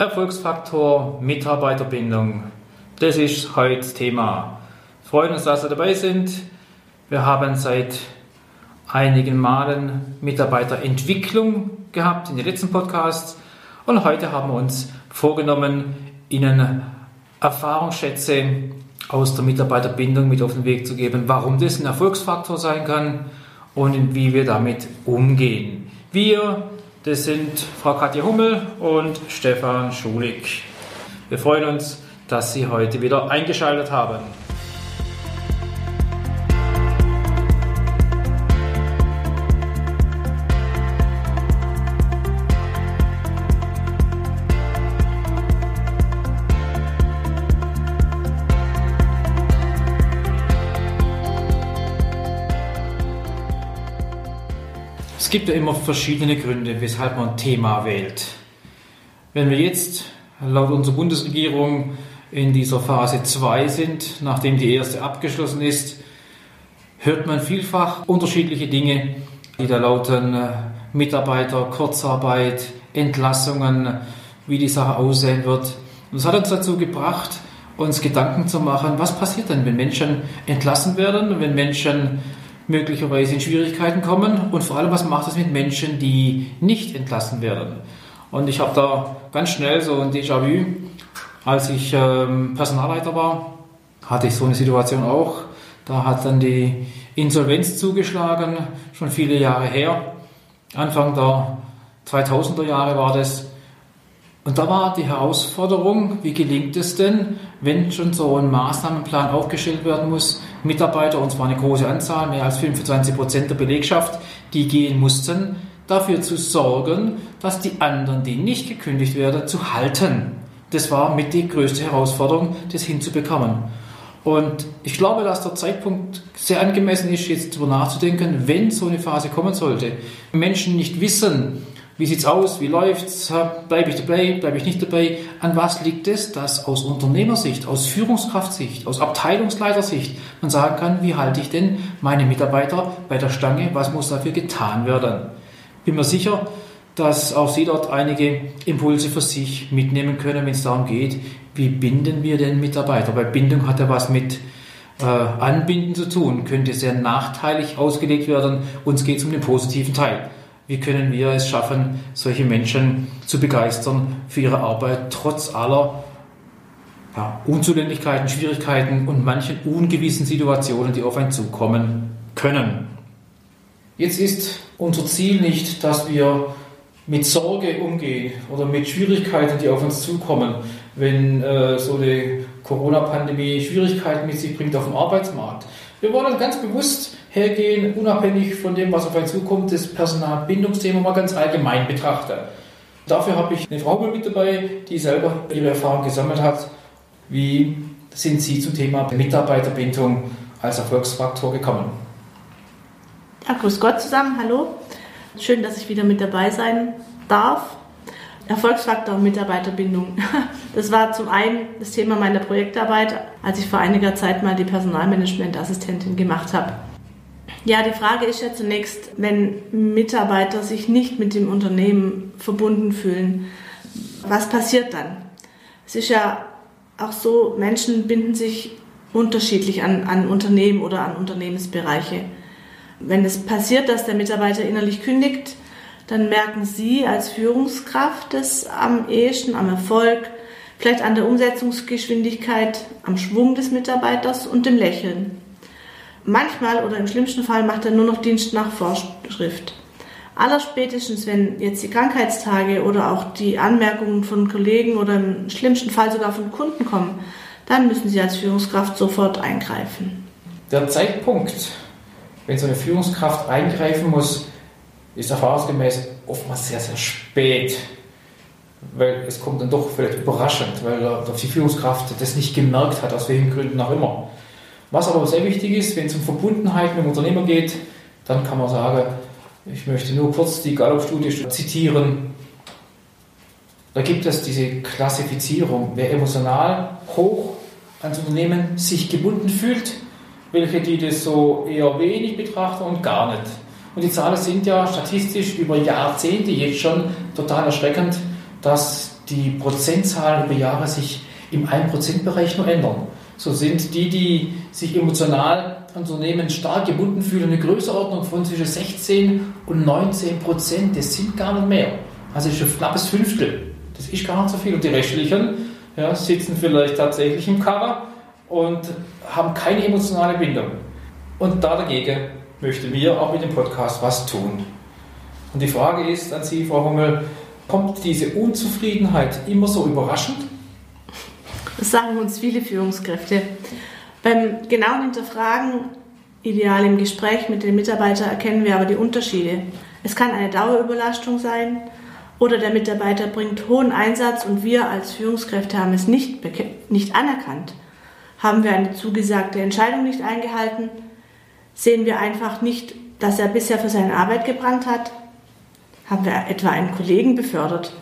Erfolgsfaktor Mitarbeiterbindung. Das ist heute das Thema. Freuen uns, dass Sie dabei sind. Wir haben seit einigen Malen Mitarbeiterentwicklung gehabt in den letzten Podcasts und heute haben wir uns vorgenommen, Ihnen Erfahrungsschätze aus der Mitarbeiterbindung mit auf den Weg zu geben, warum das ein Erfolgsfaktor sein kann und wie wir damit umgehen. Wir, das sind Frau Katja Hummel und Stefan Schulig. Wir freuen uns, dass Sie heute wieder eingeschaltet haben. Es gibt ja immer verschiedene Gründe, weshalb man ein Thema wählt. Wenn wir jetzt laut unserer Bundesregierung in dieser Phase 2 sind, nachdem die erste abgeschlossen ist, hört man vielfach unterschiedliche Dinge, die da lauten äh, Mitarbeiter, Kurzarbeit, Entlassungen, wie die Sache aussehen wird. Und das hat uns dazu gebracht, uns Gedanken zu machen, was passiert denn, wenn Menschen entlassen werden, wenn Menschen möglicherweise in Schwierigkeiten kommen und vor allem, was macht es mit Menschen, die nicht entlassen werden. Und ich habe da ganz schnell so ein Déjà-vu, als ich ähm, Personalleiter war, hatte ich so eine Situation auch. Da hat dann die Insolvenz zugeschlagen, schon viele Jahre her. Anfang der 2000er Jahre war das. Und da war die Herausforderung, wie gelingt es denn, wenn schon so ein Maßnahmenplan aufgestellt werden muss, Mitarbeiter, und zwar eine große Anzahl, mehr als 25 Prozent der Belegschaft, die gehen mussten, dafür zu sorgen, dass die anderen, die nicht gekündigt werden, zu halten. Das war mit die größte Herausforderung, das hinzubekommen. Und ich glaube, dass der Zeitpunkt sehr angemessen ist, jetzt darüber nachzudenken, wenn so eine Phase kommen sollte. Menschen nicht wissen, wie sieht es aus? Wie läuft's? Bleibe ich dabei? Bleibe ich nicht dabei? An was liegt es, dass aus Unternehmersicht, aus Führungskraftsicht, aus Abteilungsleitersicht man sagen kann, wie halte ich denn meine Mitarbeiter bei der Stange? Was muss dafür getan werden? Bin mir sicher, dass auch Sie dort einige Impulse für sich mitnehmen können, wenn es darum geht, wie binden wir den Mitarbeiter? Weil Bindung hat ja was mit äh, Anbinden zu tun, könnte sehr nachteilig ausgelegt werden. Uns geht es um den positiven Teil wie können wir es schaffen, solche Menschen zu begeistern für ihre Arbeit, trotz aller ja, Unzulänglichkeiten, Schwierigkeiten und manchen ungewissen Situationen, die auf einen zukommen können. Jetzt ist unser Ziel nicht, dass wir mit Sorge umgehen oder mit Schwierigkeiten, die auf uns zukommen, wenn äh, so eine Corona-Pandemie Schwierigkeiten mit sich bringt auf dem Arbeitsmarkt. Wir wollen ganz bewusst hergehen, unabhängig von dem, was auf einen zukommt, das Personalbindungsthema mal ganz allgemein betrachten. Dafür habe ich eine Frau mit dabei, die selber ihre Erfahrung gesammelt hat. Wie sind Sie zum Thema Mitarbeiterbindung als Erfolgsfaktor gekommen? Ja, grüß Gott zusammen, hallo. Schön, dass ich wieder mit dabei sein darf. Erfolgsfaktor Mitarbeiterbindung. Das war zum einen das Thema meiner Projektarbeit, als ich vor einiger Zeit mal die Personalmanagementassistentin gemacht habe. Ja, die Frage ist ja zunächst, wenn Mitarbeiter sich nicht mit dem Unternehmen verbunden fühlen, was passiert dann? Es ist ja auch so, Menschen binden sich unterschiedlich an, an Unternehmen oder an Unternehmensbereiche. Wenn es passiert, dass der Mitarbeiter innerlich kündigt, dann merken Sie als Führungskraft es am ehesten, am Erfolg, vielleicht an der Umsetzungsgeschwindigkeit, am Schwung des Mitarbeiters und dem Lächeln. Manchmal oder im schlimmsten Fall macht er nur noch Dienst nach Vorschrift. Allerspätestens, wenn jetzt die Krankheitstage oder auch die Anmerkungen von Kollegen oder im schlimmsten Fall sogar von Kunden kommen, dann müssen Sie als Führungskraft sofort eingreifen. Der Zeitpunkt, wenn so eine Führungskraft eingreifen muss, ist erfahrungsgemäß oftmals sehr, sehr spät. Weil es kommt dann doch vielleicht überraschend, weil die Führungskraft das nicht gemerkt hat, aus welchen Gründen auch immer. Was aber sehr wichtig ist, wenn es um Verbundenheit mit dem Unternehmer geht, dann kann man sagen, ich möchte nur kurz die Gallup-Studie zitieren. Da gibt es diese Klassifizierung, wer emotional hoch ans Unternehmen sich gebunden fühlt, welche die das so eher wenig betrachten und gar nicht. Und die Zahlen sind ja statistisch über Jahrzehnte jetzt schon total erschreckend, dass die Prozentzahlen über Jahre sich im 1%-Bereich nur ändern. So sind die, die sich emotional an Unternehmen stark gebunden fühlen, eine Größenordnung von zwischen 16 und 19 Prozent. Das sind gar nicht mehr. Also ist ein knappes Fünftel. Das ist gar nicht so viel. Und die Restlichen ja, sitzen vielleicht tatsächlich im Cover und haben keine emotionale Bindung. Und da dagegen möchten wir auch mit dem Podcast was tun. Und die Frage ist an Sie, Frau Hummel, kommt diese Unzufriedenheit immer so überraschend? Das sagen uns viele Führungskräfte. Beim genauen Hinterfragen, ideal im Gespräch mit den Mitarbeitern, erkennen wir aber die Unterschiede. Es kann eine Dauerüberlastung sein oder der Mitarbeiter bringt hohen Einsatz und wir als Führungskräfte haben es nicht, nicht anerkannt. Haben wir eine zugesagte Entscheidung nicht eingehalten? Sehen wir einfach nicht, dass er bisher für seine Arbeit gebrannt hat? Haben wir etwa einen Kollegen befördert,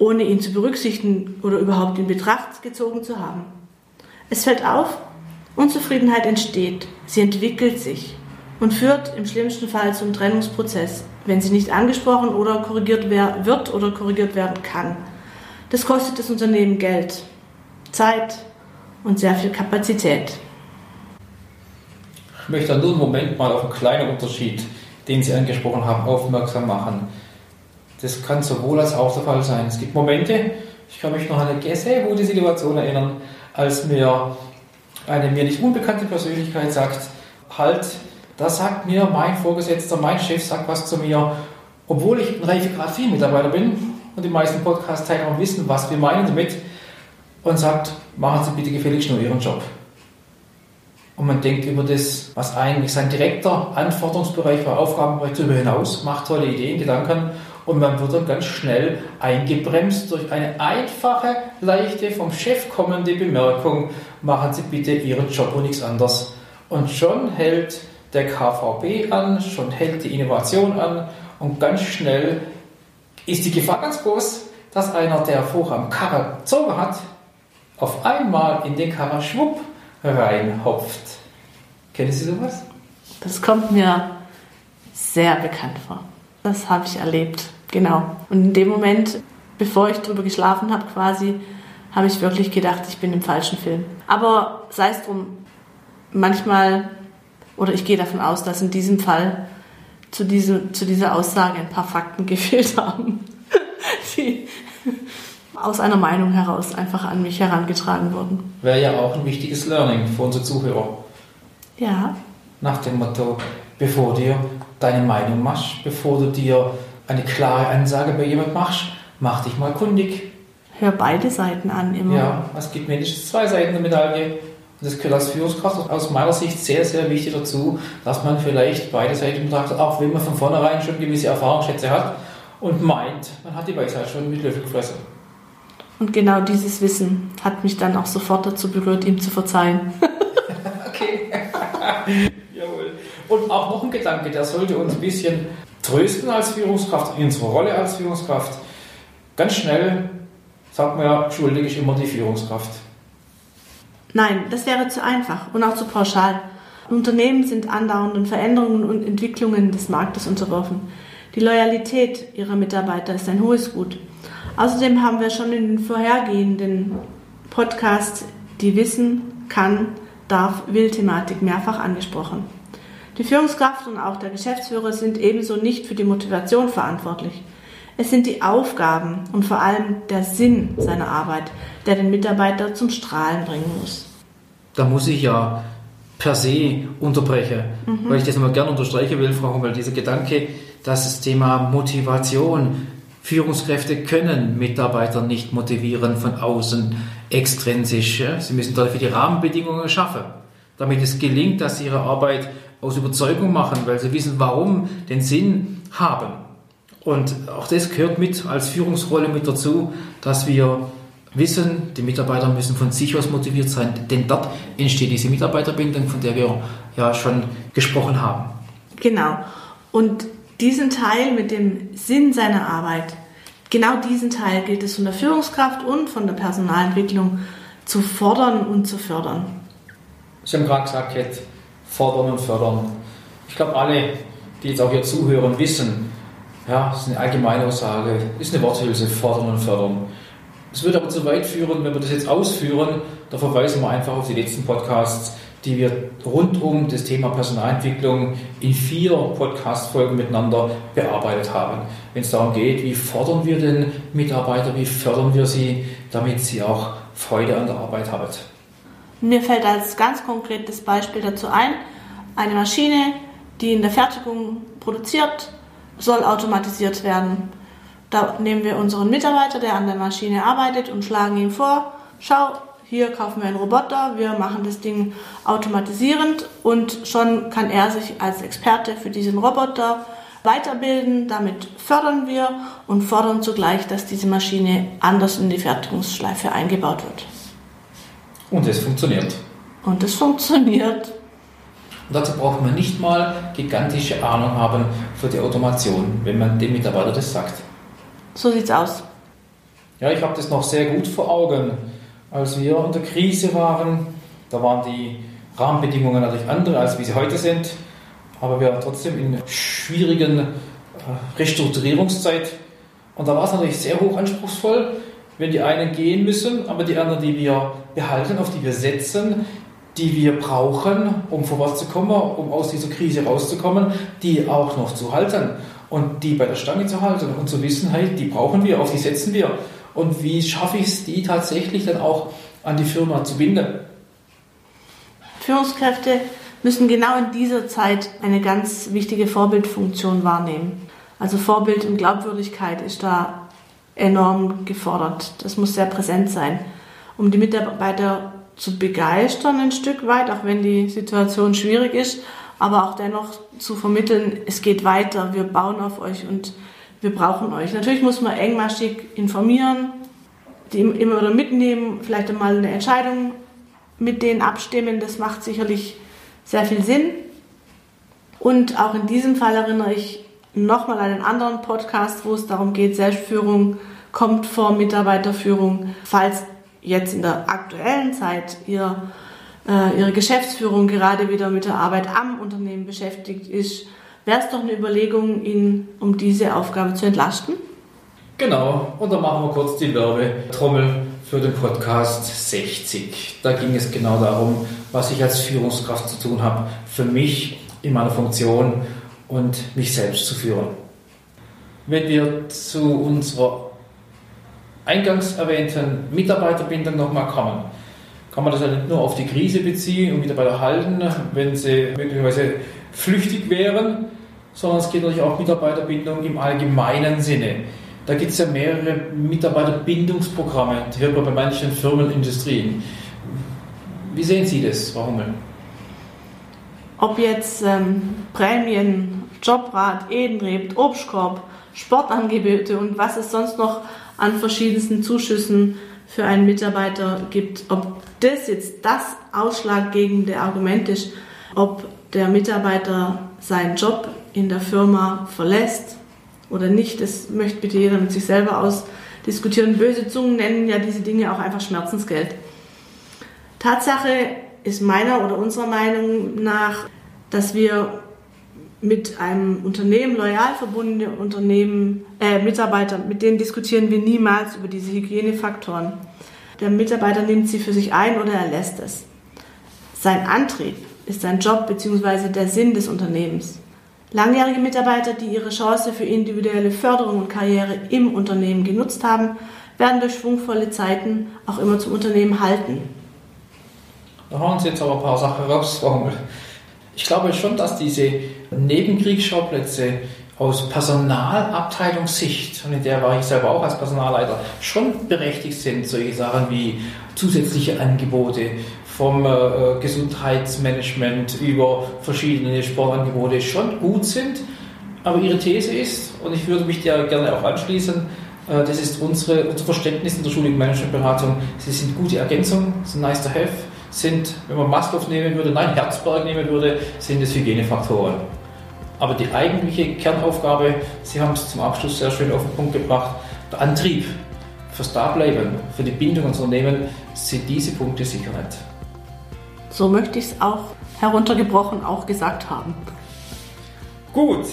ohne ihn zu berücksichtigen oder überhaupt in Betracht gezogen zu haben? Es fällt auf, Unzufriedenheit entsteht, sie entwickelt sich und führt im schlimmsten Fall zum Trennungsprozess, wenn sie nicht angesprochen oder korrigiert wird oder korrigiert werden kann. Das kostet das Unternehmen Geld, Zeit und sehr viel Kapazität. Ich möchte nur einen Moment mal auf einen kleinen Unterschied, den Sie angesprochen haben, aufmerksam machen. Das kann sowohl als auch der Fall sein. Es gibt Momente, ich kann mich noch an eine sehr gute Situation erinnern, als mir eine mir nicht unbekannte Persönlichkeit sagt, halt, da sagt mir mein Vorgesetzter, mein Chef sagt was zu mir, obwohl ich ein Reifegrad 4 Mitarbeiter bin und die meisten Podcast-Teilnehmer wissen, was wir meinen damit, und sagt, machen Sie bitte gefälligst nur Ihren Job. Und man denkt über das, was eigentlich sein direkter Anforderungsbereich war, Aufgabenbereich darüber hinaus, macht tolle Ideen, Gedanken und man wird dann ganz schnell eingebremst durch eine einfache, leichte, vom Chef kommende Bemerkung, machen Sie bitte Ihren Job und nichts anderes. Und schon hält der KVB an, schon hält die Innovation an und ganz schnell ist die Gefahr ganz groß, dass einer, der vorher am Karre gezogen hat, auf einmal in den Karre schwupp reinhopft. Kennen Sie sowas? Das kommt mir sehr bekannt vor. Das habe ich erlebt, genau. Und in dem Moment, bevor ich drüber geschlafen habe, quasi, habe ich wirklich gedacht, ich bin im falschen Film. Aber sei es drum, manchmal, oder ich gehe davon aus, dass in diesem Fall zu, diese, zu dieser Aussage ein paar Fakten gefehlt haben, die aus einer Meinung heraus einfach an mich herangetragen wurden. Wäre ja auch ein wichtiges Learning für unsere Zuhörer. Ja. Nach dem Motto, bevor dir deine Meinung machst, bevor du dir eine klare Ansage bei jemand machst, mach dich mal kundig. Hör beide Seiten an immer. Ja, es gibt mindestens zwei Seiten der Medaille. Und das gehört als Führungskraft aus meiner Sicht sehr, sehr wichtig dazu, dass man vielleicht beide Seiten betrachtet, auch wenn man von vornherein schon gewisse Erfahrungsschätze hat und meint, man hat die Weisheit schon mit Löffel gefressen. Und genau dieses Wissen hat mich dann auch sofort dazu berührt, ihm zu verzeihen. okay. Jawohl. Und auch noch ein Gedanke, der sollte uns ein bisschen trösten als Führungskraft, in unserer Rolle als Führungskraft. Ganz schnell sagt man ja, schuldig ist immer die Führungskraft. Nein, das wäre zu einfach und auch zu pauschal. Unternehmen sind andauernden Veränderungen und Entwicklungen des Marktes unterworfen. Die Loyalität ihrer Mitarbeiter ist ein hohes Gut. Außerdem haben wir schon in den vorhergehenden Podcasts die Wissen, kann, darf, will Thematik mehrfach angesprochen. Die Führungskraft und auch der Geschäftsführer sind ebenso nicht für die Motivation verantwortlich. Es sind die Aufgaben und vor allem der Sinn seiner Arbeit, der den Mitarbeiter zum Strahlen bringen muss. Da muss ich ja per se unterbrechen, mhm. weil ich das nochmal gerne unterstreichen will, Frau Hummel, dieser Gedanke, dass das Thema Motivation, Führungskräfte können Mitarbeiter nicht motivieren von außen extrinsisch. Sie müssen dafür die Rahmenbedingungen schaffen, damit es gelingt, dass sie ihre Arbeit aus Überzeugung machen, weil sie wissen, warum, den Sinn haben. Und auch das gehört mit als Führungsrolle mit dazu, dass wir wissen, die Mitarbeiter müssen von sich aus motiviert sein, denn dort entsteht diese Mitarbeiterbindung, von der wir ja schon gesprochen haben. Genau. Und diesen Teil mit dem Sinn seiner Arbeit, genau diesen Teil gilt es von der Führungskraft und von der Personalentwicklung zu fordern und zu fördern. Sie haben gerade gesagt, jetzt fordern und fördern. Ich glaube, alle, die jetzt auch hier zuhören, wissen, ja, das ist eine allgemeine Aussage, ist eine Worthülse, fordern und fördern. Es würde aber zu weit führen, wenn wir das jetzt ausführen. Da verweisen wir einfach auf die letzten Podcasts, die wir rund um das Thema Personalentwicklung in vier Podcast-Folgen miteinander bearbeitet haben. Wenn es darum geht, wie fordern wir den Mitarbeiter, wie fördern wir sie, damit sie auch Freude an der Arbeit haben. Mir fällt als ganz konkretes Beispiel dazu ein, eine Maschine, die in der Fertigung produziert, soll automatisiert werden. Da nehmen wir unseren Mitarbeiter, der an der Maschine arbeitet, und schlagen ihm vor, schau, hier kaufen wir einen Roboter, wir machen das Ding automatisierend und schon kann er sich als Experte für diesen Roboter weiterbilden. Damit fördern wir und fordern zugleich, dass diese Maschine anders in die Fertigungsschleife eingebaut wird. Und es funktioniert. Und es funktioniert. Und dazu braucht man nicht mal gigantische Ahnung haben für die Automation, wenn man dem Mitarbeiter das sagt. So sieht's aus. Ja, ich habe das noch sehr gut vor Augen. Als wir in der Krise waren, da waren die Rahmenbedingungen natürlich andere, als wie sie heute sind. Aber wir waren trotzdem in schwierigen äh, Restrukturierungszeit. Und da war es natürlich sehr hoch anspruchsvoll, wenn die einen gehen müssen, aber die anderen, die wir behalten, auf die wir setzen, die wir brauchen, um vorwärts zu kommen, um aus dieser Krise rauszukommen, die auch noch zu halten und die bei der Stange zu halten und zu wissen, hey, die brauchen wir, auf die setzen wir. Und wie schaffe ich es, die tatsächlich dann auch an die Firma zu binden? Führungskräfte müssen genau in dieser Zeit eine ganz wichtige Vorbildfunktion wahrnehmen. Also Vorbild und Glaubwürdigkeit ist da enorm gefordert. Das muss sehr präsent sein, um die Mitarbeiter zu begeistern ein Stück weit, auch wenn die Situation schwierig ist, aber auch dennoch zu vermitteln, es geht weiter, wir bauen auf euch und wir brauchen euch. Natürlich muss man engmaschig informieren, die immer wieder mitnehmen, vielleicht einmal eine Entscheidung mit denen abstimmen, das macht sicherlich sehr viel Sinn. Und auch in diesem Fall erinnere ich nochmal an einen anderen Podcast, wo es darum geht, Selbstführung kommt vor Mitarbeiterführung. Falls jetzt in der aktuellen Zeit ihr, äh, Ihre Geschäftsführung gerade wieder mit der Arbeit am Unternehmen beschäftigt ist, wäre es doch eine Überlegung, ihn um diese Aufgabe zu entlasten? Genau, und dann machen wir kurz die Werbetrommel für den Podcast 60. Da ging es genau darum, was ich als Führungskraft zu tun habe, für mich in meiner Funktion und mich selbst zu führen. Wenn wir zu unserer eingangs erwähnten Mitarbeiterbindung nochmal kommen, kann man das ja nicht nur auf die Krise beziehen und Mitarbeiter halten, wenn sie möglicherweise flüchtig wären, sondern es geht natürlich auch Mitarbeiterbindung im allgemeinen Sinne. Da gibt es ja mehrere Mitarbeiterbindungsprogramme, die hört man bei manchen Firmen, Industrien. Wie sehen Sie das, Frau Hummel? Ob jetzt ähm, Prämien, Jobrat, Edenrebt, Obstkorb, Sportangebote und was es sonst noch an verschiedensten Zuschüssen für einen Mitarbeiter gibt. Ob das jetzt das ausschlaggebende Argument ist, ob der Mitarbeiter seinen Job in der Firma verlässt oder nicht, das möchte bitte jeder mit sich selber ausdiskutieren. Böse Zungen nennen ja diese Dinge auch einfach Schmerzensgeld. Tatsache ist meiner oder unserer Meinung nach, dass wir mit einem Unternehmen, loyal verbundene Unternehmen, äh, Mitarbeiter, mit denen diskutieren wir niemals über diese Hygienefaktoren. Der Mitarbeiter nimmt sie für sich ein oder er lässt es. Sein Antrieb ist sein Job bzw. der Sinn des Unternehmens. Langjährige Mitarbeiter, die ihre Chance für individuelle Förderung und Karriere im Unternehmen genutzt haben, werden durch schwungvolle Zeiten auch immer zum Unternehmen halten. Da haben Sie jetzt aber ein paar Sachen rausgehauen. Ich glaube schon, dass diese Nebenkriegsschauplätze aus Personalabteilungssicht, und in der war ich selber auch als Personalleiter, schon berechtigt sind, solche Sachen wie zusätzliche Angebote vom äh, Gesundheitsmanagement über verschiedene Sportangebote schon gut sind. Aber Ihre These ist, und ich würde mich der gerne auch anschließen, äh, das ist unsere, unser Verständnis in der schuligen Managementberatung, sie sind gute Ergänzungen, sind nice to have, sind, wenn man Maslow nehmen würde, nein, Herzberg nehmen würde, sind es Hygienefaktoren. Aber die eigentliche Kernaufgabe, Sie haben es zum Abschluss sehr schön auf den Punkt gebracht, der Antrieb fürs Dableiben, für die Bindung ans Unternehmen, sind diese Punkte sicher nicht. So möchte ich es auch heruntergebrochen auch gesagt haben. Gut,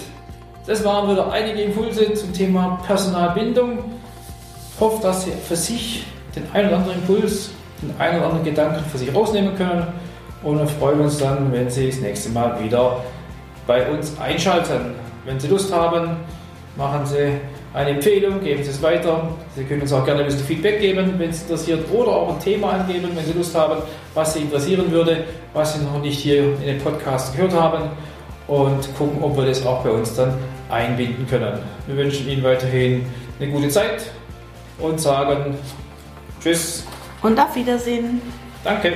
das waren wieder einige Impulse zum Thema Personalbindung. hoffe, dass Sie für sich den einen oder anderen Impuls, den einen oder anderen Gedanken für sich rausnehmen können und wir freuen uns dann, wenn Sie das nächste Mal wieder bei uns einschalten. Wenn Sie Lust haben, machen Sie eine Empfehlung, geben Sie es weiter. Sie können uns auch gerne ein bisschen Feedback geben, wenn es interessiert, oder auch ein Thema angeben, wenn Sie Lust haben, was Sie interessieren würde, was Sie noch nicht hier in den Podcast gehört haben und gucken, ob wir das auch bei uns dann einbinden können. Wir wünschen Ihnen weiterhin eine gute Zeit und sagen Tschüss. Und auf Wiedersehen. Danke.